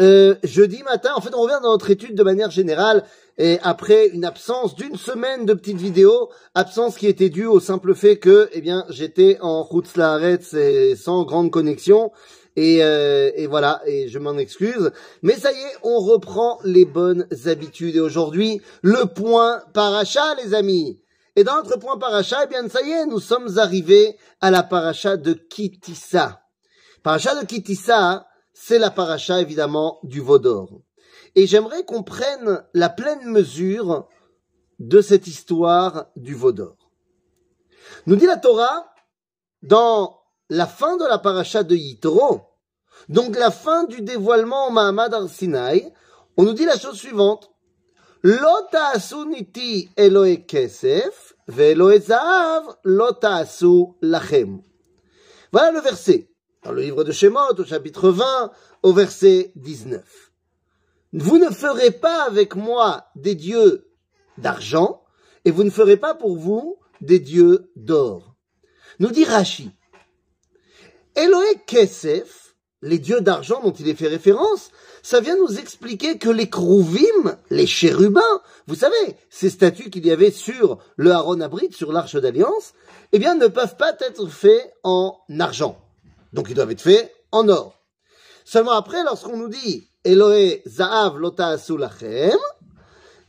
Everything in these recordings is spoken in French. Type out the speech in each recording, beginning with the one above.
euh, jeudi matin. En fait, on revient dans notre étude de manière générale et après une absence d'une semaine de petites vidéos, absence qui était due au simple fait que, eh bien, j'étais en route et sans grande connexion. Et, euh, et, voilà, et je m'en excuse. Mais ça y est, on reprend les bonnes habitudes. Et aujourd'hui, le point paracha, les amis. Et dans notre point paracha, eh bien, ça y est, nous sommes arrivés à la paracha de Kitissa. Paracha de Kitissa, c'est la paracha évidemment du Vaudor. Et j'aimerais qu'on prenne la pleine mesure de cette histoire du Vaudor. Nous dit la Torah, dans la fin de la paracha de Yitro, donc la fin du dévoilement au Mahamad al-Sinai, on nous dit la chose suivante. Lota asuniti Eloe kesef, asu lachem. Voilà le verset dans le livre de Shemot, au chapitre 20, au verset 19. Vous ne ferez pas avec moi des dieux d'argent, et vous ne ferez pas pour vous des dieux d'or. Nous dit Rashi. Eloé Kesef, les dieux d'argent dont il est fait référence, ça vient nous expliquer que les Krouvim, les chérubins, vous savez, ces statues qu'il y avait sur le Haron Abrit, sur l'arche d'alliance, eh bien, ne peuvent pas être faits en argent. Donc ils doivent être faits en or. Seulement après, lorsqu'on nous dit Eloé Zahav Lota Lachem,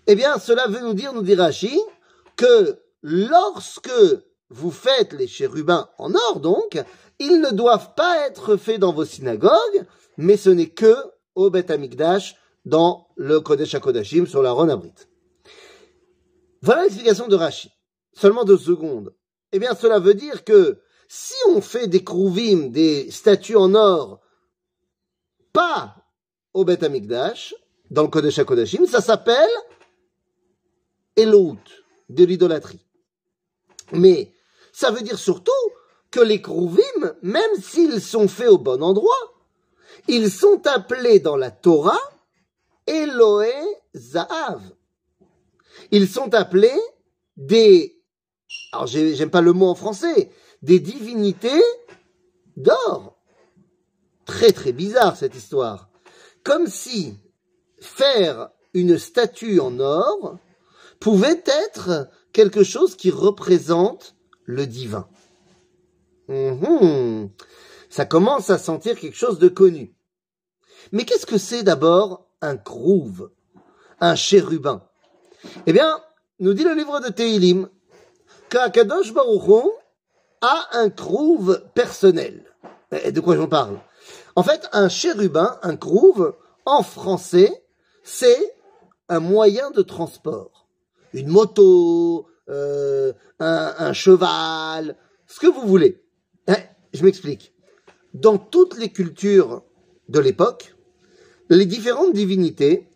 eh bien cela veut nous dire, nous dit Rashi, que lorsque vous faites les chérubins en or, donc, ils ne doivent pas être faits dans vos synagogues, mais ce n'est que au Beth Amikdash, dans le Kodesh HaKodashim, sur la Ronabrit. Voilà l'explication de Rashi. Seulement deux secondes. Eh bien, cela veut dire que si on fait des krouvim, des statues en or, pas au Beth Amikdash, dans le Kodesh HaKodashim, ça s'appelle Elout, de l'idolâtrie. Mais ça veut dire surtout que les krouvim, même s'ils sont faits au bon endroit, ils sont appelés dans la Torah Eloé Zahav. Ils sont appelés des, alors j'aime pas le mot en français, des divinités d'or. Très très bizarre cette histoire. Comme si faire une statue en or pouvait être quelque chose qui représente le divin. Mhm. Ça commence à sentir quelque chose de connu. Mais qu'est-ce que c'est d'abord un crouve, un chérubin? Eh bien, nous dit le livre de Baruch a un crouve personnel. Et de quoi j'en parle? En fait, un chérubin, un crouve, en français, c'est un moyen de transport. Une moto, euh, un, cheval, ce que vous voulez. Eh, je m'explique. Dans toutes les cultures de l'époque, les différentes divinités,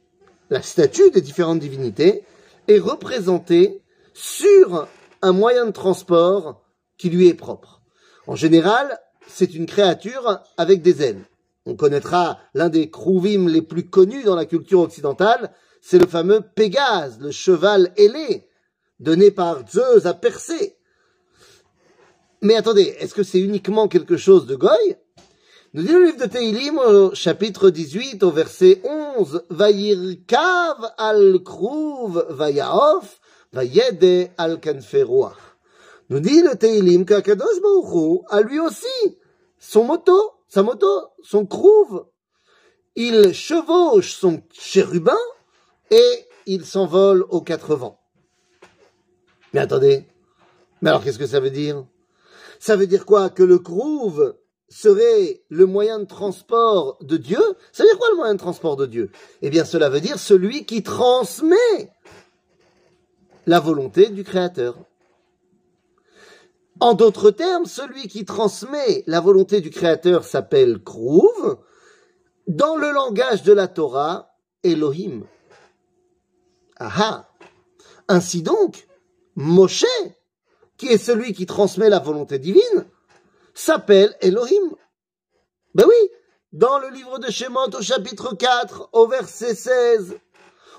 la statue des différentes divinités, est représentée sur un moyen de transport lui est propre. En général, c'est une créature avec des ailes. On connaîtra l'un des Krouvim les plus connus dans la culture occidentale, c'est le fameux Pégase, le cheval ailé, donné par Zeus à Persée. Mais attendez, est-ce que c'est uniquement quelque chose de goy? Nous dit le livre de Teilim au chapitre 18 au verset 11, Vayirkav al Krouv Vayaof Vayede al Kanferoach. Nous dit le Teilim qu'Akadosh Baruch a lui aussi son moto, sa moto, son crouve. Il chevauche son chérubin et il s'envole aux quatre vents. Mais attendez, mais alors qu'est-ce que ça veut dire? Ça veut dire quoi? Que le crouve serait le moyen de transport de Dieu? Ça veut dire quoi le moyen de transport de Dieu? Eh bien cela veut dire celui qui transmet la volonté du Créateur. En d'autres termes, celui qui transmet la volonté du Créateur s'appelle Krouv. Dans le langage de la Torah, Elohim. Aha. Ainsi donc, Moshe, qui est celui qui transmet la volonté divine, s'appelle Elohim. Ben oui, dans le livre de Shemot au chapitre 4, au verset 16,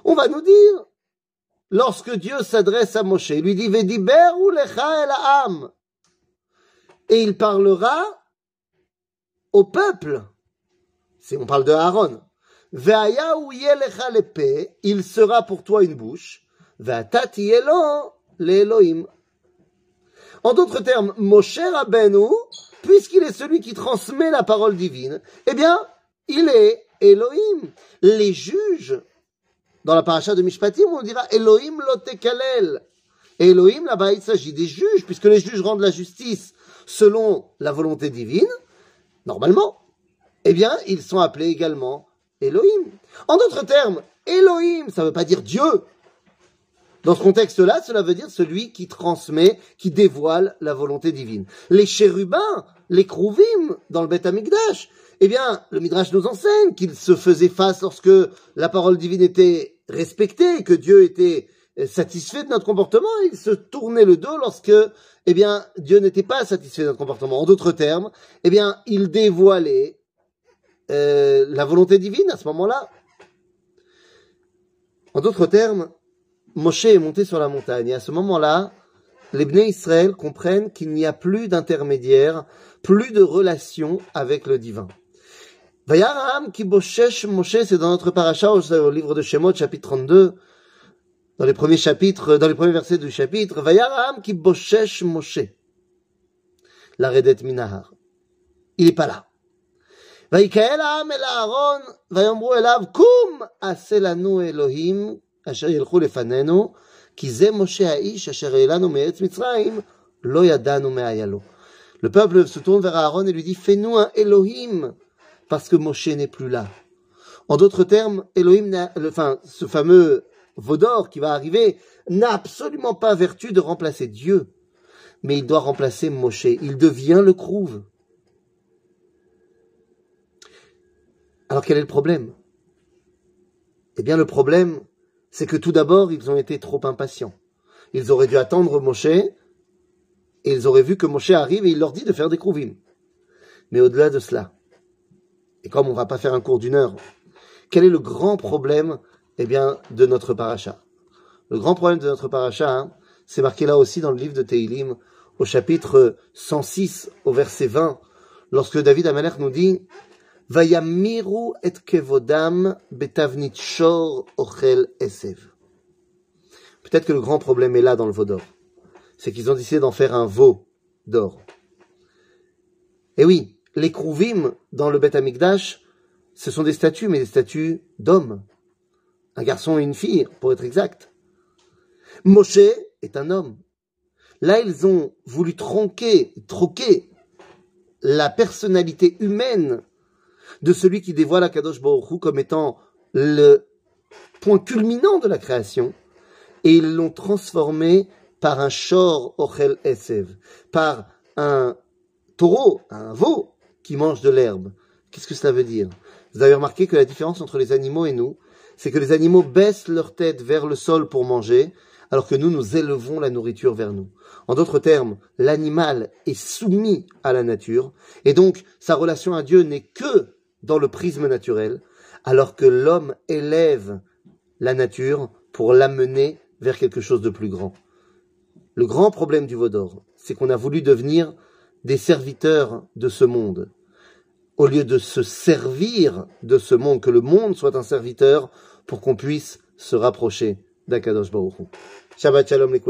on va nous dire, lorsque Dieu s'adresse à Moshe, il lui dit, ou lecha et il parlera au peuple. C'est, on parle de Aaron. Il sera pour toi une bouche. En d'autres termes, Moshe Rabbeinu, puisqu'il est celui qui transmet la parole divine, eh bien, il est Elohim. Les juges, dans la paracha de Mishpatim, on dira Elohim lotekalel. Elohim, là-bas, il s'agit des juges, puisque les juges rendent la justice selon la volonté divine, normalement, eh bien, ils sont appelés également Elohim. En d'autres termes, Elohim, ça ne veut pas dire Dieu. Dans ce contexte-là, cela veut dire celui qui transmet, qui dévoile la volonté divine. Les chérubins, les krouvim, dans le Beth Amikdash, eh bien, le Midrash nous enseigne qu'ils se faisaient face lorsque la parole divine était respectée, que Dieu était satisfait de notre comportement, il se tournait le dos lorsque, eh bien, Dieu n'était pas satisfait de notre comportement. En d'autres termes, eh bien, il dévoilait euh, la volonté divine à ce moment-là. En d'autres termes, Moshe est monté sur la montagne et à ce moment-là, les Bnei Israël comprennent qu'il n'y a plus d'intermédiaire, plus de relation avec le divin. Vayaram qui Moshe, c'est dans notre paracha au livre de Shemot, chapitre 32, dans les premiers chapitres, dans les premiers versets du chapitre, Vayaram qui boshesh Moshe. La redet minahar. Il est pas là. ויקהל העם אל אהרון, ויאמרו אליו, קום עשה לנו אלוהים אשר ילכו לפנינו, כי זה משה האיש אשר העלנו מארץ מצרים, לא ידענו מאיה לו. Le peuple se tourne vers Aaron et lui dit, fais-nous un Elohim, parce que Moshe n'est plus là. En d'autres termes, Elohim, enfin, ce fameux Vaudor qui va arriver n'a absolument pas vertu de remplacer Dieu, mais il doit remplacer Moshe. Il devient le crouve. Alors quel est le problème? Eh bien le problème, c'est que tout d'abord, ils ont été trop impatients. Ils auraient dû attendre Moshe, et ils auraient vu que Moshe arrive et il leur dit de faire des crouvim. Mais au-delà de cela, et comme on ne va pas faire un cours d'une heure, quel est le grand problème eh bien, de notre paracha. Le grand problème de notre paracha, hein, c'est marqué là aussi dans le livre de Teilim, au chapitre 106, au verset 20, lorsque David Amalek nous dit Vayamiru et kevodam betavnit shor ochel esev. Peut-être que le grand problème est là dans le veau d'or. C'est qu'ils ont décidé d'en faire un veau d'or. Et oui, les krouvim dans le Bet Amikdash, ce sont des statues, mais des statues d'hommes un garçon et une fille, pour être exact. Moshe est un homme. Là, ils ont voulu tronquer, troquer la personnalité humaine de celui qui dévoile Kadosh Baruch comme étant le point culminant de la création, et ils l'ont transformé par un shor ochel esev, par un taureau, un veau qui mange de l'herbe. Qu'est-ce que cela veut dire? Vous avez remarqué que la différence entre les animaux et nous, c'est que les animaux baissent leur tête vers le sol pour manger, alors que nous, nous élevons la nourriture vers nous. En d'autres termes, l'animal est soumis à la nature, et donc sa relation à Dieu n'est que dans le prisme naturel, alors que l'homme élève la nature pour l'amener vers quelque chose de plus grand. Le grand problème du Vaudor, c'est qu'on a voulu devenir des serviteurs de ce monde au lieu de se servir de ce monde, que le monde soit un serviteur pour qu'on puisse se rapprocher d'Akadosh Baruch Shabbat Shalom les